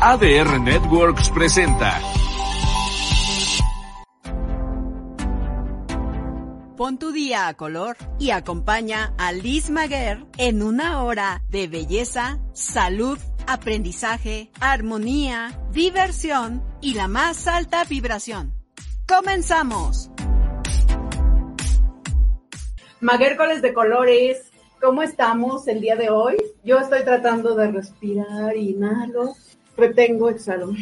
ADR Networks presenta. Pon tu día a color y acompaña a Liz Maguer en una hora de belleza, salud, aprendizaje, armonía, diversión y la más alta vibración. ¡Comenzamos! Maguércoles de colores, ¿cómo estamos el día de hoy? Yo estoy tratando de respirar, inhalo, retengo, exhalo.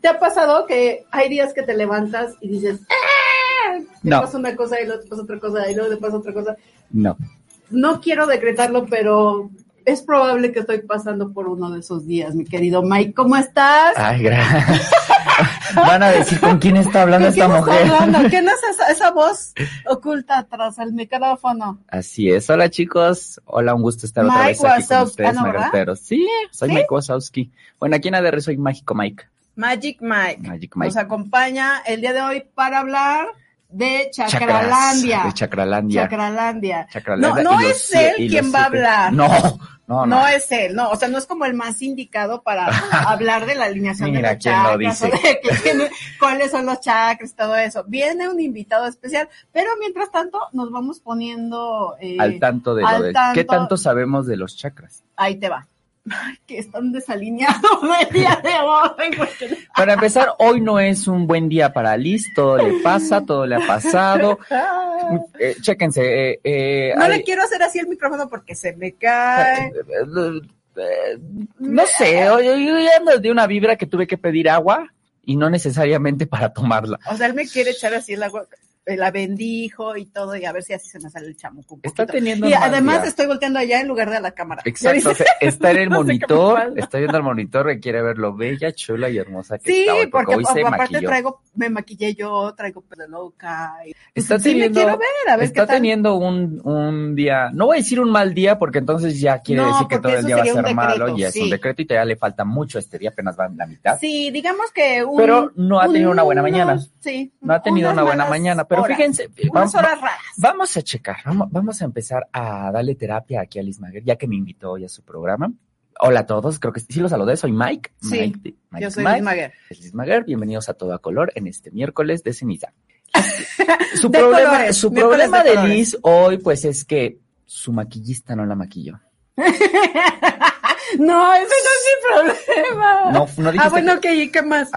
¿Te ha pasado que hay días que te levantas y dices, ¡Ah! Te No. pasa una cosa y luego te pasa otra cosa y luego te pasa otra cosa. No. No quiero decretarlo, pero es probable que estoy pasando por uno de esos días, mi querido Mike. ¿Cómo estás? Ay, gracias. Van a decir con quién está hablando ¿Con quién esta está mujer. hablando? ¿Quién es esa, esa voz oculta atrás del micrófono? Así es. Hola, chicos. Hola, un gusto estar otra vez aquí con ustedes, ah, magarteros. Sí, soy ¿Sí? Mike Wazowski. Bueno, aquí en ADR soy Mágico Mike. Magic Mike. Magic Mike. Nos acompaña el día de hoy para hablar de Chacralandia. De Chacralandia. Chacralandia. Chacralandia No, no los es él quien va a hablar. No, no, no. No es él, no, o sea, no es como el más indicado para hablar de la alineación Mira de los lo chakras, o dice. de cuáles son los chakras, todo eso. Viene un invitado especial, pero mientras tanto nos vamos poniendo eh, Al tanto de lo de... tanto. ¿Qué tanto sabemos de los chakras? Ahí te va. Que están desalineados el día de hoy. Para empezar, hoy no es un buen día para Liz. Todo le pasa, todo le ha pasado. Eh, chéquense. eh, eh, No le quiero hacer así el micrófono porque se me cae. Eh, no sé, yo, yo- ya ando de una vibra que tuve que pedir agua y no necesariamente para tomarla. O sea, él me quiere echar así el agua, eh, la bendijo y todo, y a ver si así se me sale el chamuco. Está teniendo Y mal además estoy volteando allá en lugar de a la cámara. ¿Ya Exacto, viste? o sea, está en el No monitor, está viendo el monitor que quiere ver lo bella, chula y hermosa que Sí, está hoy, porque, porque, hoy se aparte maquilló. traigo, me maquillé yo, traigo pelo loca. y- Está sí, teniendo- me quiero ver, a ver Está qué tal. teniendo un, un día, no voy a decir un mal día porque entonces ya quiere No, decir que todo el día va a ser malo y es sí. un decreto y todavía le falta mucho, este día apenas va en la mitad. Sí, digamos que un, Pero no ha tenido una buena unos- mañana. Sí. No ha tenido una buena mañana, pero horas, fíjense, Unas vamos, horas raras. Vamos a checar, vamos, vamos a empezar a darle terapia aquí a Liz Maguer, ya que me invitó hoy a su programa. Hola a todos, creo que sí los saludé, soy Mike. Sí, Mike, de- Mike Yo soy Mike, Liz Maguer. Liz Maguer, bienvenidos a Todo a Color en este miércoles de ceniza. Su De problema, colores, su problema de. Liz hoy, pues es que su maquillista no la maquilló. no, ese no es mi problema. No, no dijiste ah, bueno, que- ok, ¿qué más?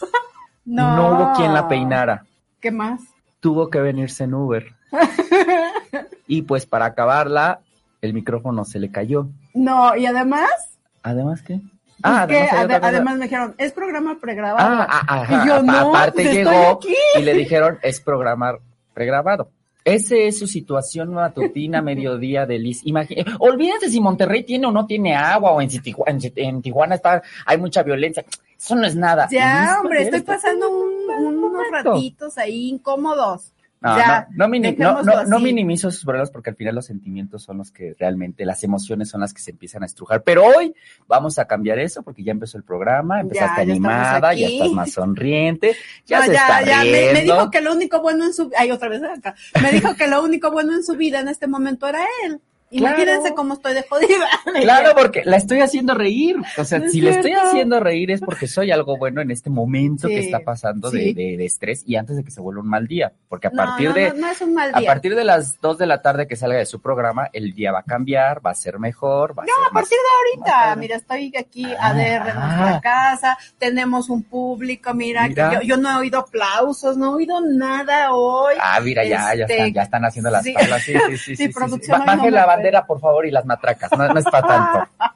no. no hubo quien la peinara. ¿Qué más? Tuvo que venirse en Uber. Y pues para acabarla, el micrófono se le cayó. No, y además, Además, ¿qué? Ah, que además ade- me dijeron, es programa pregrabado. Ah, ah. Y yo, Apa- no, aparte estoy llegó y le dijeron es programar pregrabado. Ese es su situación matutina, mediodía de Liz. Eh, olvídense si Monterrey tiene o no tiene agua o en, si Tijuana, en, Chi- en Tijuana está, hay mucha violencia. Eso no es nada. Ya, hombre, estoy pasando un- un unos momento. ratitos ahí incómodos. No, ya, no, no, no, minimizo sus problemas porque al final los sentimientos son los que realmente, las emociones son las que se empiezan a estrujar. Pero hoy vamos a cambiar eso porque ya empezó el programa, empezaste ya estamos animada, ya estás más sonriente, ya No, se está me, me dijo que lo único bueno en su ay otra vez acá. Me dijo que lo único bueno en su vida en este momento era él. Claro. Imagínense cómo estoy de jodida. Claro, porque la estoy haciendo reír. O sea, No si le estoy haciendo reír es porque soy algo bueno en este momento Sí, que está pasando sí. de, de- de estrés y antes de que se vuelva un mal día. Porque a No, partir no, de, no, no es un mal a partir de las 2 de la tarde que salga de su programa, el día va a cambiar, va a ser mejor, va a No, ser a partir de ahorita, mira, estoy aquí Ah, ADR en ah. nuestra casa, tenemos un público, mira, Mira. que yo, yo no he oído aplausos, no he oído nada hoy. Ah, mira, ya, ya, Este, están, ya están haciendo las sí. tablas. Sí, sí, sí. Sí, sí, sí, producción Ba- bandera, por favor, y las matracas. No, no es para tanto.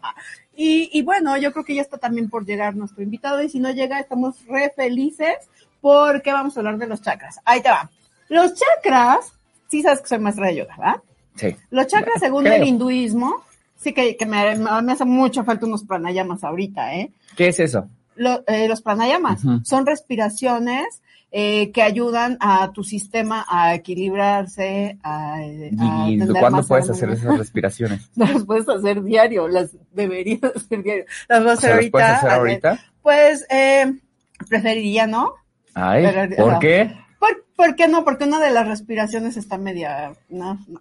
Y, y bueno, yo creo que ya está también por llegar nuestro invitado y si no llega estamos re felices porque vamos a hablar de los chakras. Ahí te va. Los chakras, sí sabes que soy maestra de yoga, ¿verdad? Sí. Los chakras según Creo. el hinduismo, sí que, que me, me hace mucho falta unos pranayamas ahorita, ¿eh? ¿Qué es eso? Lo- eh, los pranayamas son respiraciones eh, que ayudan a tu sistema a equilibrarse, a, a ¿Y tener cuándo más puedes hacer esas respiraciones? Las puedes hacer diario, las deberías hacer diario. Las voy a ¿Se hacer las ahorita. puedes hacer ver, ahorita? Pues, eh, preferiría, ¿no? Ay, Pero- ¿por no. qué? ¿Por, por qué no? Porque una de las respiraciones está media, no, no,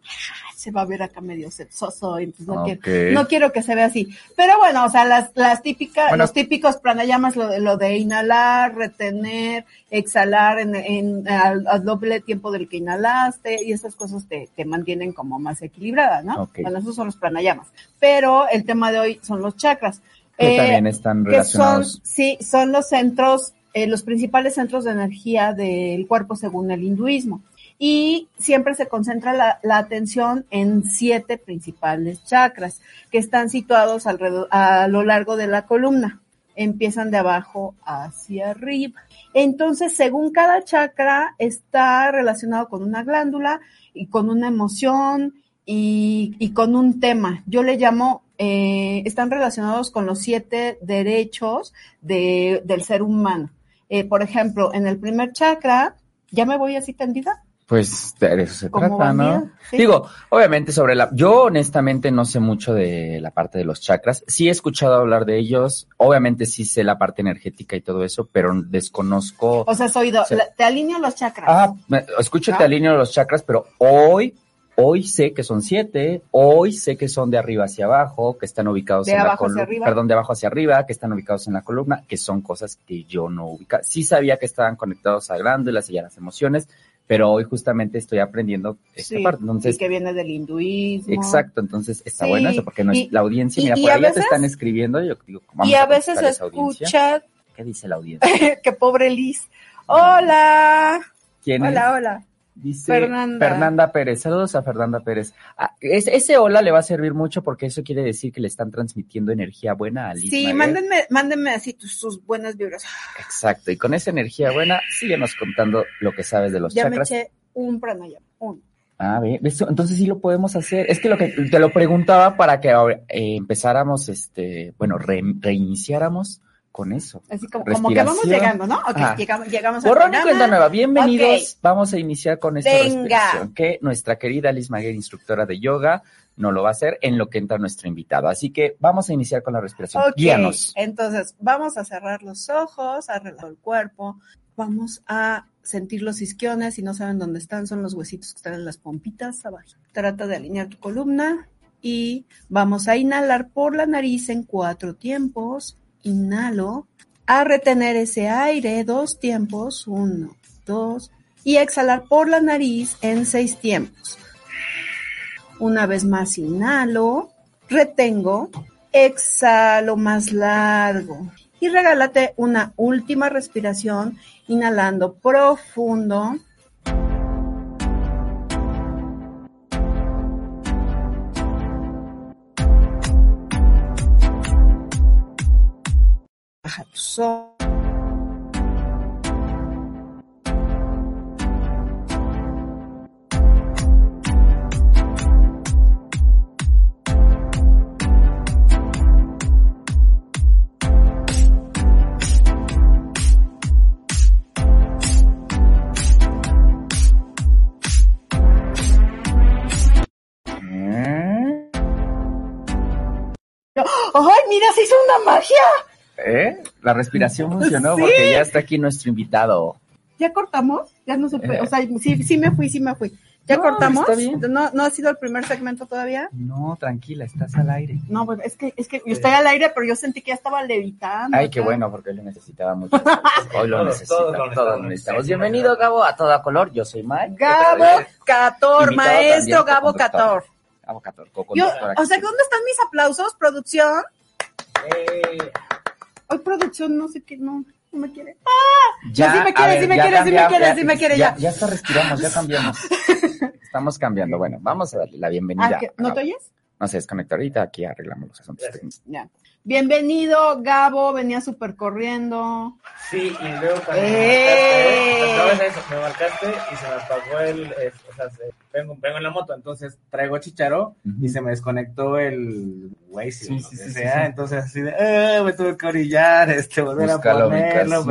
se va a ver acá medio sexoso, entonces no, quiero, no quiero que se vea así. Pero bueno, o sea, las, las típicas, Bueno. los típicos pranayamas, lo de, lo de inhalar, retener, exhalar en, en, al, al doble tiempo del que inhalaste, y esas cosas te, te mantienen como más equilibrada, ¿no? Bueno, esos son los pranayamas. Pero el tema de hoy son los chakras. Que Eh, también están que son, relacionados. sí, son los centros, eh, los principales centros de energía del cuerpo según el hinduismo. Y siempre se concentra la, atención en siete principales chakras que están situados alrededor, a lo largo de la columna. Empiezan de abajo hacia arriba. Entonces, según cada chakra, está relacionado con una glándula y con una emoción y, y con un tema. Yo le llamo, eh, están relacionados con los siete derechos de, del ser humano. Eh, por ejemplo, en el primer chakra, ya me voy así tendida. Pues de eso se Como trata, ¿no? sí. Digo, obviamente sobre la... Yo honestamente no sé mucho de la parte de los chakras. Sí he escuchado hablar de ellos. Obviamente sí sé la parte energética y todo eso, pero desconozco... O sea, soy, do- Sí. la- te alineo los chakras. Ah, escucho te alineo los chakras, pero hoy, hoy sé que son siete, hoy sé que son de arriba hacia abajo, que están ubicados De en la hacia columna, arriba. perdón, de abajo hacia arriba, que están ubicados en la columna, que son cosas que yo no ubicaba. Sí sabía que estaban conectados a glándulas y a las emociones, pero hoy justamente estoy aprendiendo esta Sí, parte. y Entonces, que viene del hinduismo. exacto, entonces está Sí, bueno eso, porque no es- y- la audiencia, y- mira, y por a ahí ya te veces- están escribiendo, yo digo, vamos Y a veces esa audiencia. escucha ¿Qué dice la audiencia? que pobre Liz. Hola. ¿Quién es? Hola, hola. Dice Fernanda. Fernanda. Pérez. Saludos a Fernanda Pérez. Ah, es- ese hola le va a servir mucho porque eso quiere decir que le están transmitiendo energía buena a Liz Sí, Maguer. mándenme, mándenme así tus, sus buenas vibras. Exacto. Y con esa energía buena, síguenos contando lo que sabes de los Ya me chakras. eché un pranayama. Ah, entonces sí lo podemos hacer. Es que lo que te lo preguntaba para que ahora, eh, empezáramos, este, bueno, re- reiniciáramos con eso. Así como, como que vamos llegando, ¿no? Ok, Ajá. llegamos, llegamos al Borrón y cuenta nueva, bienvenidos. Vamos a iniciar con esta Venga. respiración que nuestra querida Liz Maguer, instructora de yoga, no lo va a hacer en lo que entra nuestro invitado. Así que vamos a iniciar con la respiración. Guíanos. entonces vamos a cerrar los ojos, a relajar el cuerpo, vamos a sentir los isquiones, si no saben dónde están, son los huesitos que están en las pompitas abajo. Trata de alinear tu columna y vamos a inhalar por la nariz en cuatro tiempos. Inhalo, a retener ese aire dos tiempos, uno, dos, y exhalar por la nariz en seis tiempos. Una vez más inhalo, retengo, exhalo más largo y regálate una última respiración inhalando profundo. ¿Eh? ¡Ay, mira, se hizo una magia! ¿Eh? La respiración funcionó Sí. porque ya está aquí nuestro invitado. ¿Ya cortamos? Ya no supe, Eh. o sea, sí, sí me fui, sí me fui. ¿Ya No, cortamos? está bien. ¿No, ¿No ha sido el primer segmento todavía? No, tranquila, estás al aire. No, pues es que, es que yo estoy al aire, pero yo sentí que ya estaba levitando. Ay, qué bueno, porque hoy lo necesitaba mucho. Hoy lo Todos, necesita, todos todos lo necesitamos. Sí, Bienvenido, sí, Gabo, a toda color. Yo soy Mike. Gabo Cator, maestro Gabo. Cator. Gabo Cator, Yo, co-conductor aquí. o sea, ¿dónde están mis aplausos, producción? Eh, Hoy producción no sé qué, no, no me quiere. Ya, sí me quiere, sí me ya quiere, sí me quiere, sí me quiere, ya. Ya hasta respiramos, ya cambiamos. Estamos cambiando. Bueno, vamos a darle la bienvenida. Ah. ¿No te oyes? No se desconecta ahorita, aquí arreglamos los asuntos técnicos. Ya. Bienvenido, Gabo, venía súper corriendo. sí, y luego cuando ¡Eh! me marcaste. Me marcaste y se me apagó el, eh, o sea, se- vengo, vengo en la moto, entonces traigo chicharo y se me desconectó el Waze, Sí, sí, sí, sea, sí, sí. entonces así de, eh, me tuve que orillar, este, volver Busca a ponerlo,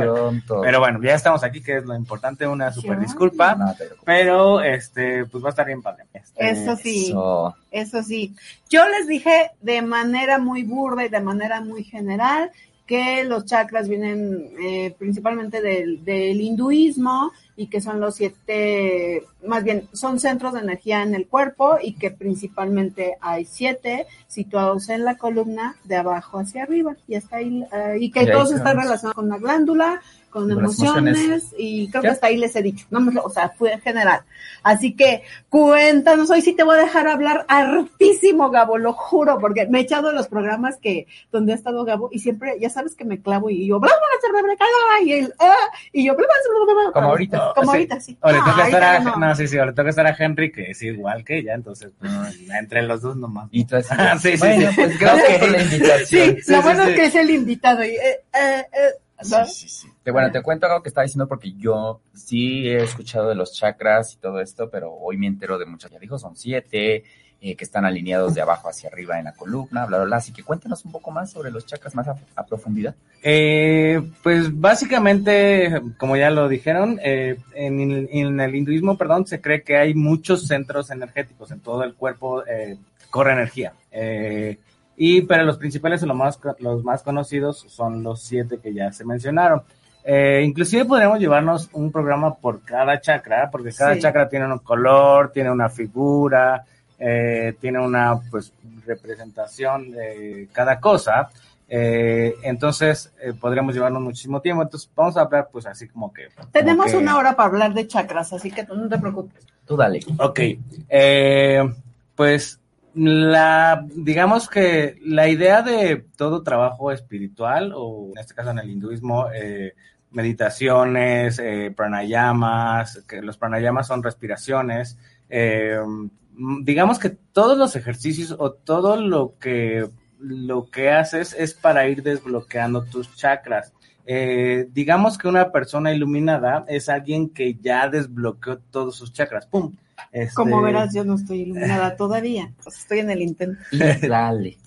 pero, bueno, ya estamos aquí, que es lo importante, una super disculpa, No pero, este, pues va a estar bien padre. Este, Eso sí. Eso. Eso sí, yo les dije de manera muy burda y de manera muy general que los chakras vienen eh, principalmente del, del hinduismo y que son los siete, más bien, son centros de energía en el cuerpo y que principalmente hay siete situados en la columna de abajo hacia arriba y hasta ahí, eh, y que están van. relacionados con la glándula, con emociones, emociones. y creo que hasta ahí les he dicho, no, o sea, fue en general. Así que cuéntanos, hoy sí te voy a dejar hablar hartísimo, Gabo, lo juro, porque me he echado los programas que, donde ha estado Gabo, y siempre, ya sabes que me clavo y yo, bla, bla, bla, bla, bla, y él, ah, y yo, bla, bla, bla, bla, bla, Como ahorita. Como Sí. ahorita, sí. O le Ah, toca estar ahorita a, ya no. no. sí, sí, o le toca estar a Henry, que es igual que ella, entonces, pues, entre los dos nomás. Y tú así, Ah, sí, sí, bueno, sí. pues gracias por la invitación. Sí, Sí, lo sí, bueno sí. es que es el invitado, y, eh, eh, eh, ¿no? Que bueno, te cuento algo que estaba diciendo porque yo sí he escuchado de los chakras y todo esto, pero hoy me entero de muchas. Ya dijo, son siete, eh, que están alineados de abajo hacia arriba en la columna, bla, bla, bla. Así que cuéntanos un poco más sobre los chakras más a, a profundidad. Eh, pues básicamente, como ya lo dijeron, eh, en, el- en el hinduismo, perdón, se cree que hay muchos centros energéticos en todo el cuerpo, eh, corre energía. Eh, y pero los principales o los más, los más conocidos son los siete que ya se mencionaron. Eh, inclusive podríamos llevarnos un programa por cada chakra, porque cada Sí. chakra tiene un color, tiene una figura, eh, tiene una pues representación de cada cosa. Eh, entonces eh, podríamos llevarnos muchísimo tiempo. Entonces vamos a hablar pues así como que... como Tenemos que- una hora para hablar de chakras, así que tú no te preocupes. Tú dale. Ok, eh, pues la, digamos que la idea de todo trabajo espiritual, o en este caso en el hinduismo, eh, meditaciones, eh, pranayamas, que los pranayamas son respiraciones, eh, digamos que todos los ejercicios o todo lo que, lo que haces es para ir desbloqueando tus chakras. Eh, digamos que una persona iluminada es alguien que ya desbloqueó todos sus chakras. ¡Pum! Este, Como verás, yo no estoy iluminada todavía, pues estoy en el intento. Y dale.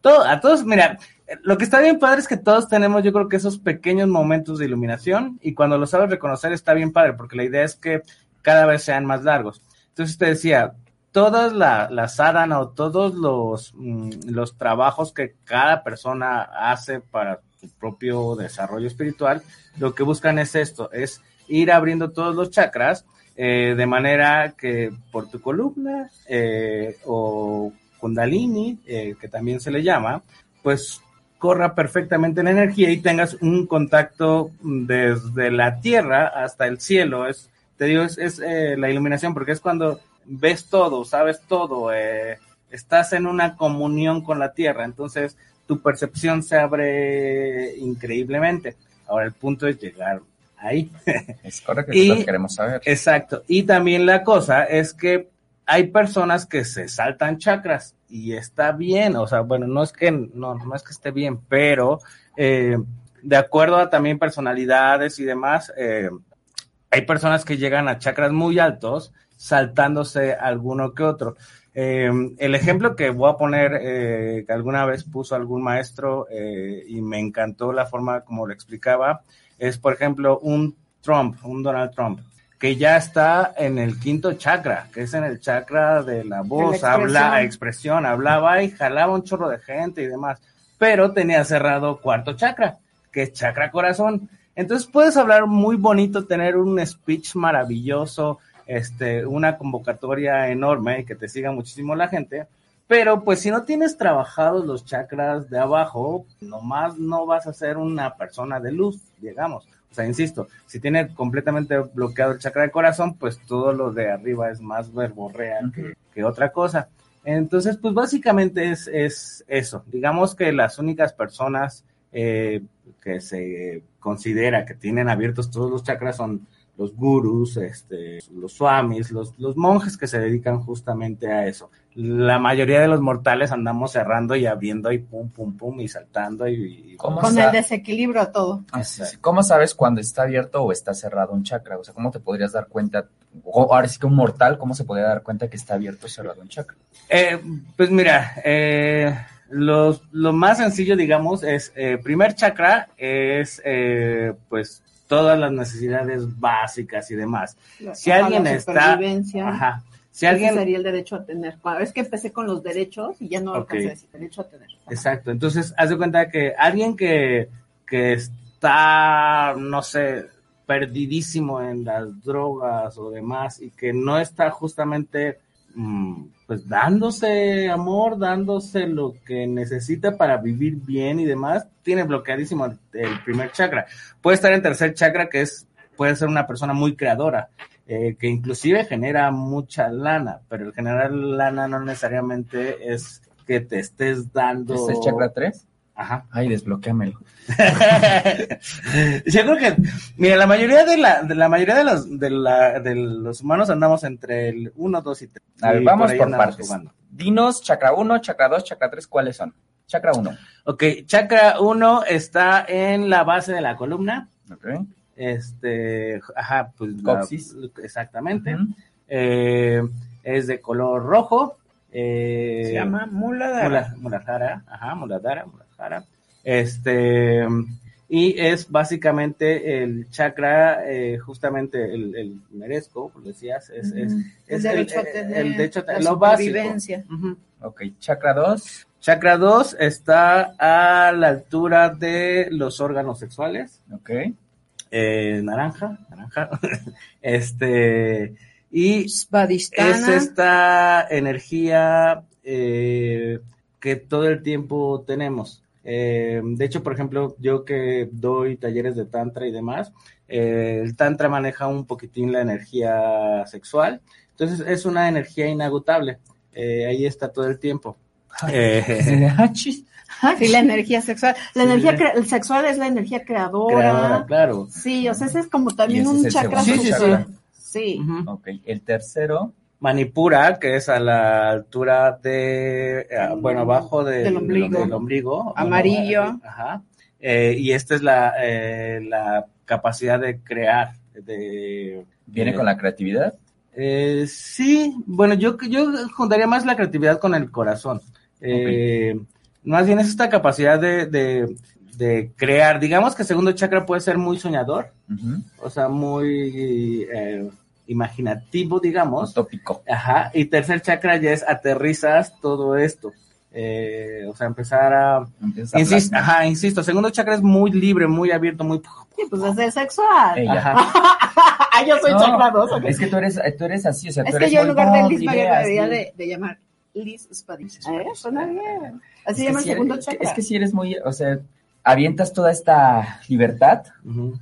todo- a todos, mira, lo que está bien padre es que todos tenemos, yo creo que esos pequeños momentos de iluminación y cuando lo sabes reconocer está bien padre, porque la idea es que cada vez sean más largos. Entonces te decía, todas la, la sadhana o todos los, mm, los trabajos que cada persona hace para su propio desarrollo espiritual, lo que buscan es esto, es ir abriendo todos los chakras eh, de manera que por tu columna eh, o kundalini, eh, que también se le llama, pues corra perfectamente la energía y tengas un contacto desde la tierra hasta el cielo. Es, te digo, es, es, eh, la iluminación porque es cuando ves todo, sabes todo, eh, estás en una comunión con la tierra, entonces tu percepción se abre increíblemente. Ahora el punto es llegar ahí. Es correcto, Y- lo que queremos saber. Exacto. Y también la cosa es que hay personas que se saltan chakras y está bien, o sea, bueno, no es que no, no es que esté bien, pero eh, de acuerdo a también personalidades y demás, eh, hay personas que llegan a chakras muy altos saltándose alguno que otro. Eh, el ejemplo que voy a poner, eh, que alguna vez puso algún maestro y me encantó la forma como lo explicaba, es por ejemplo un Trump, un Donald Trump, que ya está en el quinto chakra, que es en el chakra de la voz, expresión. habla, expresión, hablaba y jalaba un chorro de gente y demás, pero tenía cerrado cuarto chakra, que es chakra corazón. Entonces puedes hablar muy bonito, tener un speech maravilloso, este, una convocatoria enorme y que te siga muchísimo la gente, pero pues si no tienes trabajados los chakras de abajo, nomás no vas a ser una persona de luz, digamos. Sea, insisto, si tiene completamente bloqueado el chakra del corazón, pues todo lo de arriba es más verborrea que, que otra cosa. Entonces, pues básicamente es, es eso. Digamos que las únicas personas eh, que se considera que tienen abiertos todos los chakras son los gurus, este, los swamis, los, los monjes que se dedican justamente a eso. La mayoría de los mortales andamos cerrando y abriendo y pum, pum, pum y saltando y... y- ¿Cómo Con el desequilibrio a todo. ¿Cómo sabes cuando está abierto o está cerrado un chakra? O sea, ¿cómo te podrías dar cuenta? O ahora sí que un mortal, ¿cómo se podría dar cuenta que está abierto o cerrado un chakra? Eh, pues mira, eh, los- lo más sencillo, digamos, es, eh, primer chakra es, eh, pues, todas las necesidades básicas y demás. Si alguien la está... supervivencia. Ajá. Si Ese alguien... sería el derecho a tener. Es que empecé con los derechos y ya no Ok. alcancé a decir derecho a tener. Ajá. Exacto. Entonces, haz de cuenta que alguien que, que está, no sé, perdidísimo en las drogas o demás y que no está justamente mm, pues dándose amor, dándose lo que necesita para vivir bien y demás, tiene bloqueadísimo el, el primer chakra. Puede estar en tercer chakra, que es, puede ser una persona muy creadora, eh, que inclusive genera mucha lana, pero el generar lana no necesariamente es que te estés dando. ¿Este es chakra 3? Ajá. Ay, desbloquéamelo. Yo creo que, mira, la mayoría de la, de la mayoría de los, de la, de los humanos andamos entre el 1, 2 y 3. A ver, vamos por andamos partes. jugando. Dinos, chakra 1, chakra 2, chakra 3, ¿cuáles son? Chakra 1. Ok, chakra 1 está en la base de la columna. Ok. Este, ajá, pues. la- Coxis. exactamente. Ujú. Eh, es de color rojo. Eh, Se llama Muladhara. Mula- Muladhara, ajá, Muladhara, Muladhara. Este, y es básicamente el chakra, eh, justamente el, el merezco, como decías, es, es, es el el- tener el derecho a la lo básico. supervivencia. Ujú. Ok, chakra 2. Chakra 2 está a la altura de los órganos sexuales, Ok. Eh, naranja, naranja, este, y Svadhisthana. es esta energía eh, que todo el tiempo tenemos. Eh, de hecho, por ejemplo, yo que doy talleres de tantra y demás, eh, el tantra maneja un poquitín la energía sexual, entonces es una energía inagotable. Eh, ahí está todo el tiempo. Sí, la energía sexual. La Sí. energía cre- el sexual es la energía creadora. creadora, claro. Sí, o sea, ese es como también un chakra. súper- chakra. Sí. Ujú. Ok, el tercero. Manipura, que es a la altura de, eh, bueno, abajo de- Del ombligo. del ombligo, bueno, Amarillo. eh, ajá. Eh, y esta es la, eh, la capacidad de crear, de... ¿Viene de- con la creatividad? Eh, sí, bueno, yo, yo juntaría más la creatividad con el corazón. Eh, Más bien es esta capacidad de, de, de crear. Digamos que el segundo chakra puede ser muy soñador, o sea, muy eh, imaginativo, digamos. Utópico. Ajá, y tercer chakra ya es aterrizas todo esto. Eh, o sea, empezar a... Empieza Insisto, ajá, insisto, segundo chakra es muy libre, muy abierto, muy... Sí, pues es el sexual. Ella. Ajá. Ah, yo soy No, chakra. Es que tú eres, tú eres así, o sea, Es tú que eres yo en lugar de ideas, debería de, de llamar Liz Spadis. ¿Eh? Suena bien. Así Es llama el segundo eres- chakra. Es que si eres muy, o sea, avientas toda esta libertad.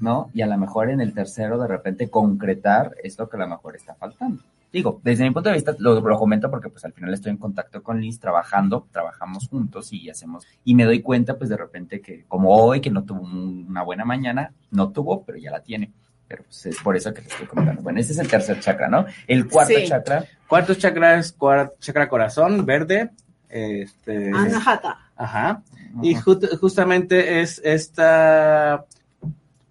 ¿no? Y a lo mejor en el tercero de repente concretar es lo que a lo mejor está faltando. Digo, desde mi punto de vista lo, lo comento porque pues al final estoy en contacto con Liz trabajando, trabajamos juntos y hacemos, y me doy cuenta pues de repente que como hoy que no tuvo un- una buena mañana, no tuvo, pero ya la tiene. Pero pues es por eso que te estoy comentando. Bueno, ese es el tercer chakra, ¿no? El cuarto Sí. chakra, Cuarto chakra es chakra corazón, verde. Este, Anahata. ajá. Y ju- justamente es esta,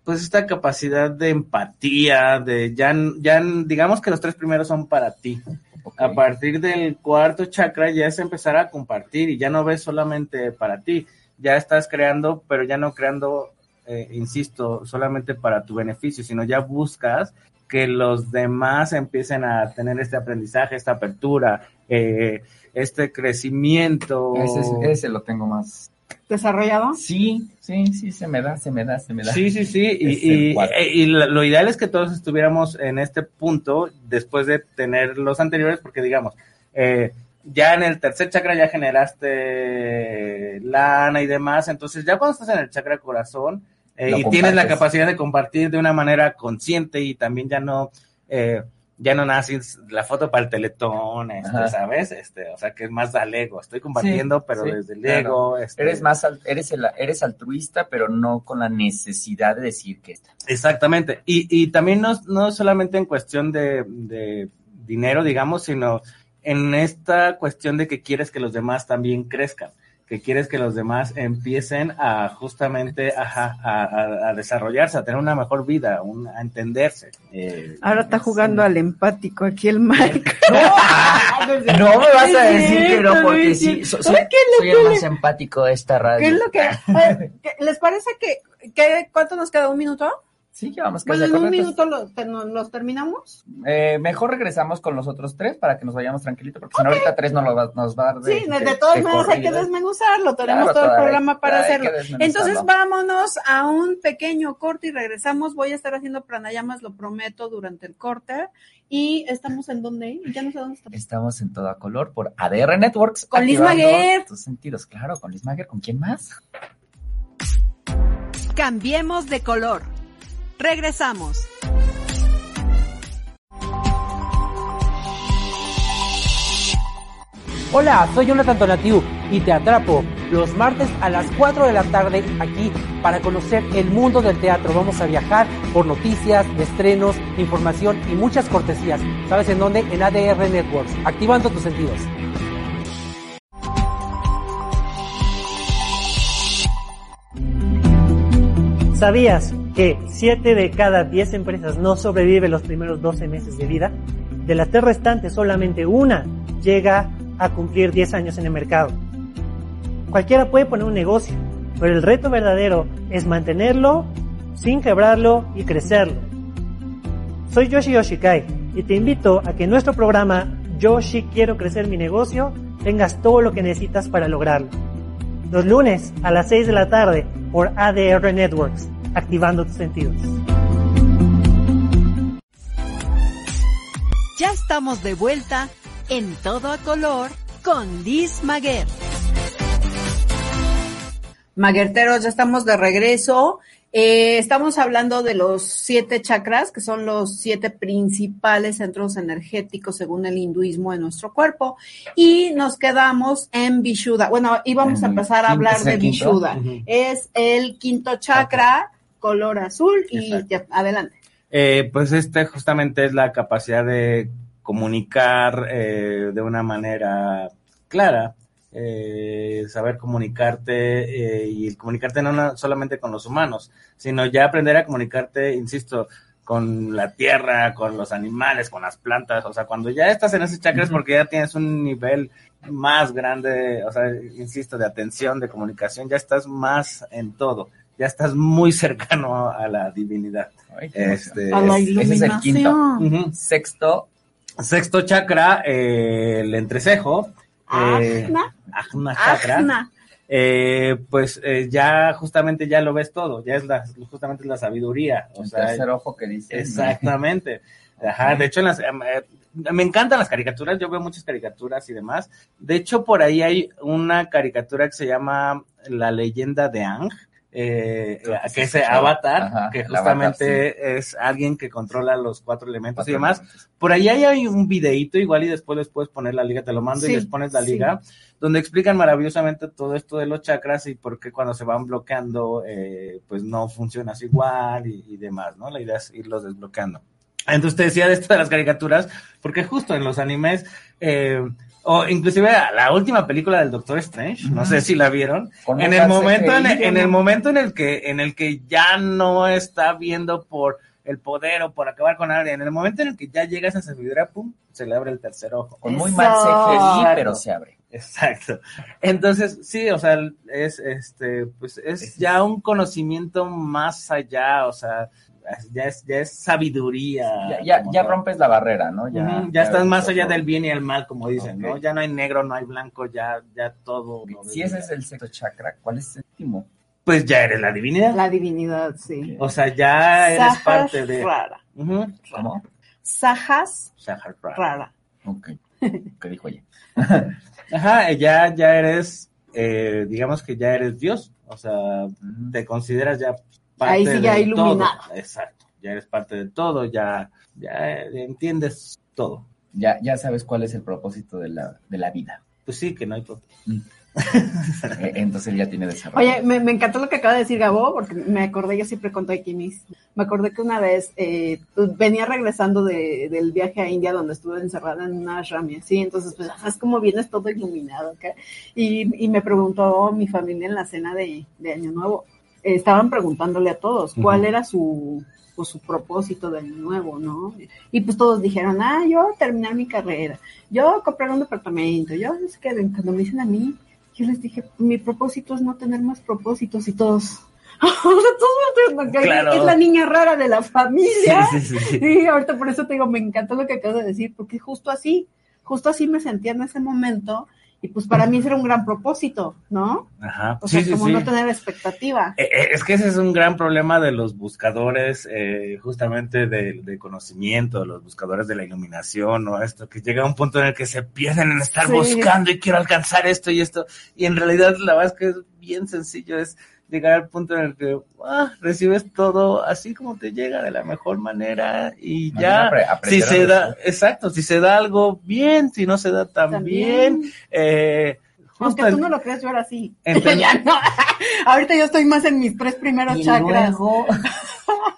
pues esta capacidad de empatía, de ya, ya, digamos que los tres primeros son para ti. A partir del cuarto chakra ya es empezar a compartir y ya no ves solamente para ti, ya estás creando, pero ya no creando, eh, insisto, solamente para tu beneficio, sino ya buscas que los demás empiecen a tener este aprendizaje, esta apertura, eh, este crecimiento. ese, es- ese lo tengo más. ¿Desarrollado? Sí, sí, sí, se me da, se me da, se me da. Sí, sí, sí. Y, y, cuarto. y lo lo ideal es que todos estuviéramos en este punto después de tener los anteriores, porque digamos, eh, ya en el tercer chakra ya generaste lana y demás, entonces ya cuando estás en el chakra corazón eh, y tienes la capacidad de compartir de una manera consciente y también ya no... eh, ya no naces la foto para el teletón, este. ¿sabes? Este, o sea, que es más al ego. Estoy compartiendo, Sí, pero sí, desde el claro. ego. este, Eres más, al- eres, el, eres altruista, pero no con la necesidad de decir que está. Exactamente. Y, y también no, no solamente en cuestión de, de dinero, digamos, sino en esta cuestión de que quieres que los demás también crezcan, que quieres que los demás empiecen a justamente ajá, a, a- a desarrollarse, a tener una mejor vida, un- a entenderse. Eh, Ahora está jugando al empático aquí el Mike. No me vas a Sí, decir que no, porque sí. sí, so- soy, ¿Qué le soy el más empático de esta radio. ¿Qué es lo que... eh, ¿qué- ¿Les parece que, que... ¿Cuánto nos queda? ¿Un minuto? Sí, llevamos Bueno, casi en un minuto lo- te- no- los terminamos. Eh, mejor regresamos con los otros tres para que nos vayamos tranquilito, porque si no ahorita tres nos, lo va, nos va a dar de, Sí, de, de todas maneras hay que corrido. desmenuzarlo, tenemos Claro, todo el programa para hay hacerlo. Entonces vámonos a un pequeño corte y regresamos. Voy a estar haciendo pranayamas, lo prometo, durante el corte. Y estamos en donde, ya no sé dónde estamos. Estamos en toda color por ADR Networks. Con Liz Maguer. Tus sentidos, claro, con Liz Maguer. ¿Con quién más? Cambiemos de color. Regresamos. Hola, soy Jonathan Tonatiu y te atrapo los martes a las 4 de la tarde aquí para conocer el mundo del teatro. Vamos a viajar por noticias, estrenos, información y muchas cortesías. ¿Sabes en dónde? En ADR Networks, activando tus sentidos. ¿Sabías que 7 de cada 10 empresas no sobreviven los primeros 12 meses de vida? De las tres restantes, solamente una llega a cumplir 10 años en el mercado. Cualquiera puede poner un negocio, pero el reto verdadero es mantenerlo sin quebrarlo y crecerlo. Soy Yoshi Yoshikai y te invito a que nuestro programa Yoshi Quiero Crecer Mi Negocio tengas todo lo que necesitas para lograrlo. Los lunes a las 6 de la tarde por ADR Networks, activando tus sentidos. Ya estamos de vuelta en todo a color con Liz Maguer. Maguerteros, ya estamos de regreso. Eh, estamos hablando de los siete chakras, que son los siete principales centros energéticos según el hinduismo en nuestro cuerpo. Y nos quedamos en Vishuddha. Bueno, íbamos a empezar a hablar ¿es de? Vishuddha. Es el quinto chakra, color azul, y ya, adelante. Eh, pues este justamente es la capacidad de comunicar eh, de una manera clara, eh, saber comunicarte eh, y comunicarte no solamente con los humanos, sino ya aprender a comunicarte, insisto, con la tierra, con los animales, con las plantas, o sea, cuando ya estás en esos chakras Ujú. porque ya tienes un nivel más grande, o sea, insisto, de atención, de comunicación, ya estás más en todo, ya estás muy cercano a la divinidad. Ay. Este, A la es- ese es el quinto. Sexto, Sexto chakra, eh, el entrecejo. eh, Ajna, Ajna chakra. ajna. eh, pues eh, ya justamente ya lo ves todo, ya es la, justamente es la sabiduría. O el sea, tercer ojo que dice. exactamente. Ajá, de hecho, en las, em, eh, me encantan las caricaturas, yo veo muchas caricaturas y demás. De hecho, por ahí hay una caricatura que se llama La leyenda de Ang, eh, que sí que es he escuchado. Avatar, Ajá, que justamente Avatar, es alguien que controla los cuatro elementos y demás. elementos. Por ahí hay- hay un videíto igual y después les puedes poner la liga, te lo mando Sí, y les pones la sí. liga, donde explican maravillosamente todo esto de los chakras y por qué cuando se van bloqueando, eh, pues no funcionas igual y, y demás, ¿no? La idea es irlos desbloqueando. Entonces te decía de esto de las caricaturas, porque justo en los animes, eh, o inclusive la última película del Doctor Strange, no sé si la vieron, Con en el momento en, en el momento en el que en el que ya no está viendo por el poder o por acabar con alguien, en el momento en el que ya llega esa sabiduría, pum, se le abre el tercer ojo. Con muy mal CGI, pero se abre. Exacto. Entonces, sí, o sea, es este, pues es Es- ya un conocimiento más allá, o sea, ya es, ya es sabiduría. Ya, ya, ya rompes la barrera, ¿no? Ujú, Ya, estás más allá todo. del bien y el mal, como dicen, ¿no? Ya no hay negro, no hay blanco, ya, ya todo. lo Si ese es el sexto chakra, ¿cuál es el séptimo? Pues ya eres la divinidad. La divinidad, sí. O sea, ya eres parte de. Rara. ¿Cómo? Sajas Sahara. rara. Ok. ¿Qué dijo ella? Ajá, ya, ya eres, eh, digamos que ya eres Dios. O sea, te consideras ya parte Ahí sí ya iluminado. todo. Exacto. Ya eres parte de todo, ya, ya entiendes todo. Ya, ya sabes cuál es el propósito de la, de la vida. Pues sí, que no hay todo. Eh, Entonces ya tiene desarrollo. Oye, me, me encantó lo que acaba de decir Gabo, porque me acordé, yo siempre cuento aquí mis, me acordé que una vez eh, pues, venía regresando de, del viaje a India donde estuve encerrada en una ashram y así, entonces pues sabes cómo vienes todo iluminado acá. Y, y me preguntó mi familia en la cena de, de Año Nuevo, estaban preguntándole a todos cuál era su, pues, su propósito de Nuevo, ¿no? Y pues todos dijeron, ah, yo terminar mi carrera, yo comprar un departamento, yo es que cuando me dicen a mí, yo les dije, mi propósito es no tener más propósitos y todos, o sea, todos Claro. es la niña rara de la familia. Sí, sí, sí, sí. Sí, ahorita por eso te digo, me encantó lo que acabas de decir, porque justo así, justo así me sentía en ese momento, y pues para mí ese era un gran propósito, ¿no? Ajá. O sea, sí, sí, como sí. no tener expectativa. Eh, eh, Es que ese es un gran problema de los buscadores, eh, justamente de, de conocimiento, de los buscadores de la iluminación o esto, que llega a un punto en el que se pierden en estar buscando y quiero alcanzar esto y esto. Y en realidad la verdad es que es bien sencillo, es llegar al punto en el que ah, recibes todo así como te llega de la mejor manera y Más ya. Si se da, exacto, si se da algo bien, si no se da tan También. bien. Eh, Aunque tú no lo creas, yo ahora sí. Enten- ya no. Ahorita yo estoy más en mis tres primeros Y chakras. luego,